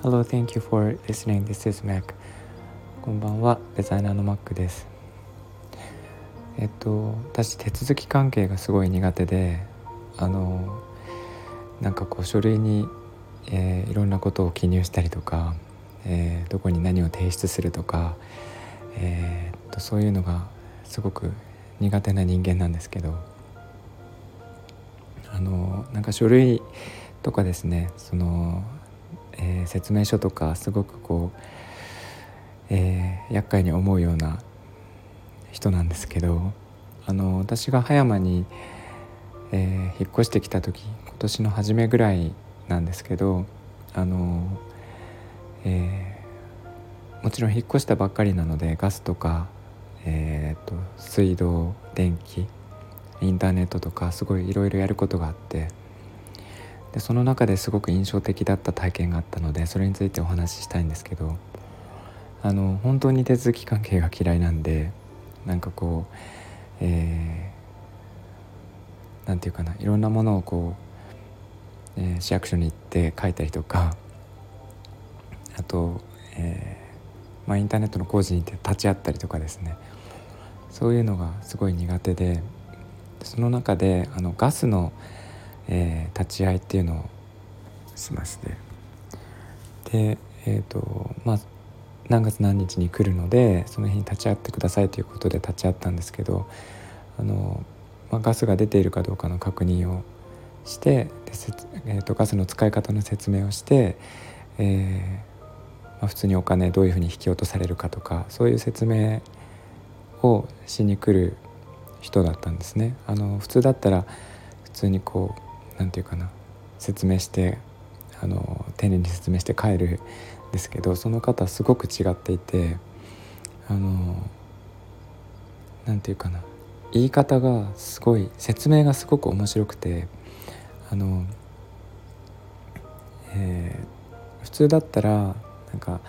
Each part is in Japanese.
Hello, thank you for listening. This is Mac. こんばんは、デザイナーの Mac です。えっと、私手続き関係がすごい苦手で、あのなんかこう書類に、えー、いろんなことを記入したりとか、えー、どこに何を提出するとか、えー、っとそういうのがすごく苦手な人間なんですけど、あのなんか書類とかですね、そのえー、説明書とかすごくこう、えー、厄介に思うような人なんですけどあの私が葉山に、えー、引っ越してきた時今年の初めぐらいなんですけどあの、えー、もちろん引っ越したばっかりなのでガスとか、えーと、と水道電気インターネットとかすごいいろいろやることがあってでその中ですごく印象的だった体験があったのでそれについてお話ししたいんですけどあの本当に手続き関係が嫌いなんでなんかこう、えー、ていうかないろんなものをこう、えー、市役所に行って書いたりとかあと、えーまあ、インターネットの工事に行って立ち会ったりとかですね。そういうのがすごい苦手でその中であのガスの、えー、立ち会いっていうのをしましてでえっ、ー、とまあ何月何日に来るのでその日に立ち会ってくださいということで立ち会ったんですけどあの、まあ、ガスが出ているかどうかの確認をしてで、えーと、ガスの使い方の説明をして、えーまあ、普通にお金どういうふうに引き落とされるかとかそういう説明をしに来る人だったんですね。あの普通だったら普通にこう何て言うかな説明してあの丁寧に説明して帰るんですけどその方すごく違っていてあの何て言うかな言い方がすごい説明がすごく面白くてあの、えー、普通だったらなんか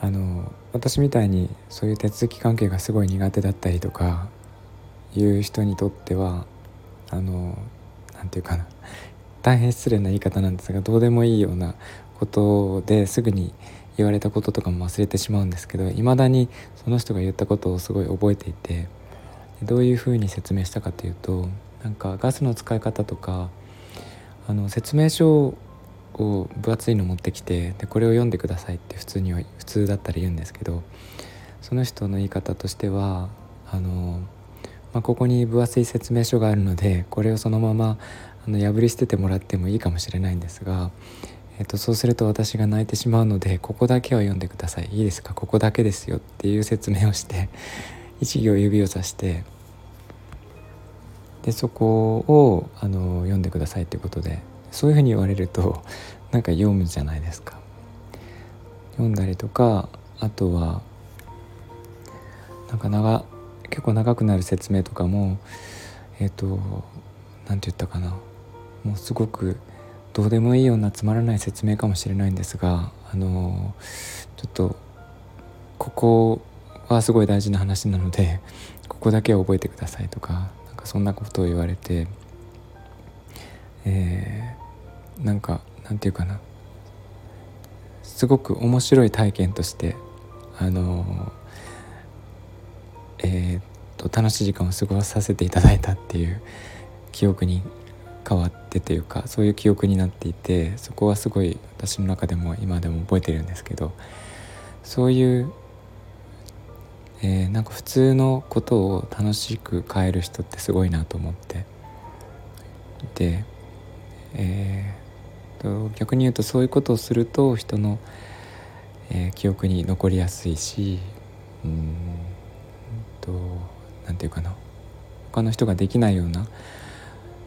あの私みたいにそういう手続き関係がすごい苦手だったりとかいう人にとってはあの何て言うかな。大変失礼な言い方なんですがどうでもいいようなことですぐに言われたこととかも忘れてしまうんですけどいまだにその人が言ったことをすごい覚えていてどういうふうに説明したかというとなんかガスの使い方とかあの説明書を分厚いの持ってきてでこれを読んでくださいって普通には普通だったら言うんですけどその人の言い方としてはあのまあ、ここに分厚い説明書があるのでこれをそのままあの破り捨ててもらってもいいかもしれないんですが、えー、とそうすると私が泣いてしまうのでここだけは読んでくださいいいですか？ここだけですよっていう説明をして一行指をさしてでそこをあの読んでくださいっていうことでそういうふうに言われるとなんか読むじゃないですか。読んだりとかあとはなんか長結構長くなる説明とかもえっ、ー、と何て言ったかな。もうすごくどうでもいいようなつまらない説明かもしれないんですがあのちょっとここはすごい大事な話なのでここだけは覚えてくださいとかなんかそんなことを言われて、えー、なんかなんていうかな。すごく面白い体験としてあのえー、っと楽しい時間を過ごさせていただいたっていう記憶に変わってというかそういう記憶になっていてそこはすごい私の中でも今でも覚えてるんですけどそういう、えー、なんか普通のことを楽しく変える人ってすごいなと思って。で、えーと、逆に言うとそういうことをすると人の、えー、記憶に残りやすいしうんと何て言うかな他の人ができないような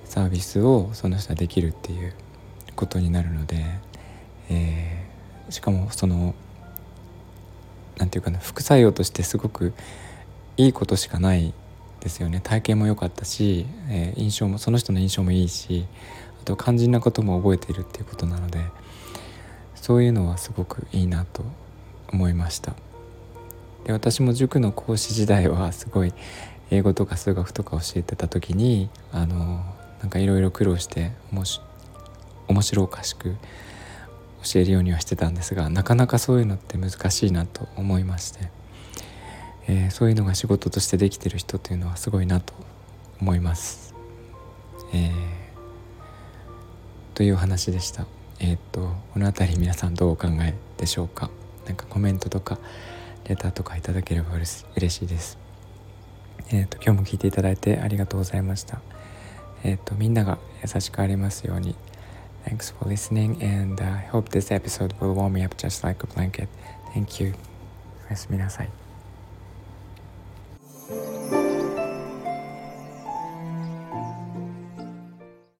サービスをその人はできるっていうことになるので、えー、しかもその何て言うかな副作用としてすごくいいことしかないですよね体験も良かったし、えー、印象もその人の印象もいいしあと肝心なことも覚えているっていうことなのでそういうのはすごくいいなと思いました。で私も塾の講師時代はすごい英語とか数学とか教えてた時にあのなんかいろいろ苦労して面白おかしく教えるようにはしてたんですがなかなかそういうのって難しいなと思いまして、えー、そういうのが仕事としてできてる人っていうのはすごいなと思います。えー、という話でした。えー、っとこの辺り皆さんどうお考えでしょうか？何かコメントとかレターとかいただければ嬉しいです。えーと、今日も聞いていただいてありがとうございました。えっ、ー、とみんなが優しくありますように。Thanks for listening and I hope this episode will warm me up just like a blanket. Thank you. おやすみなさい。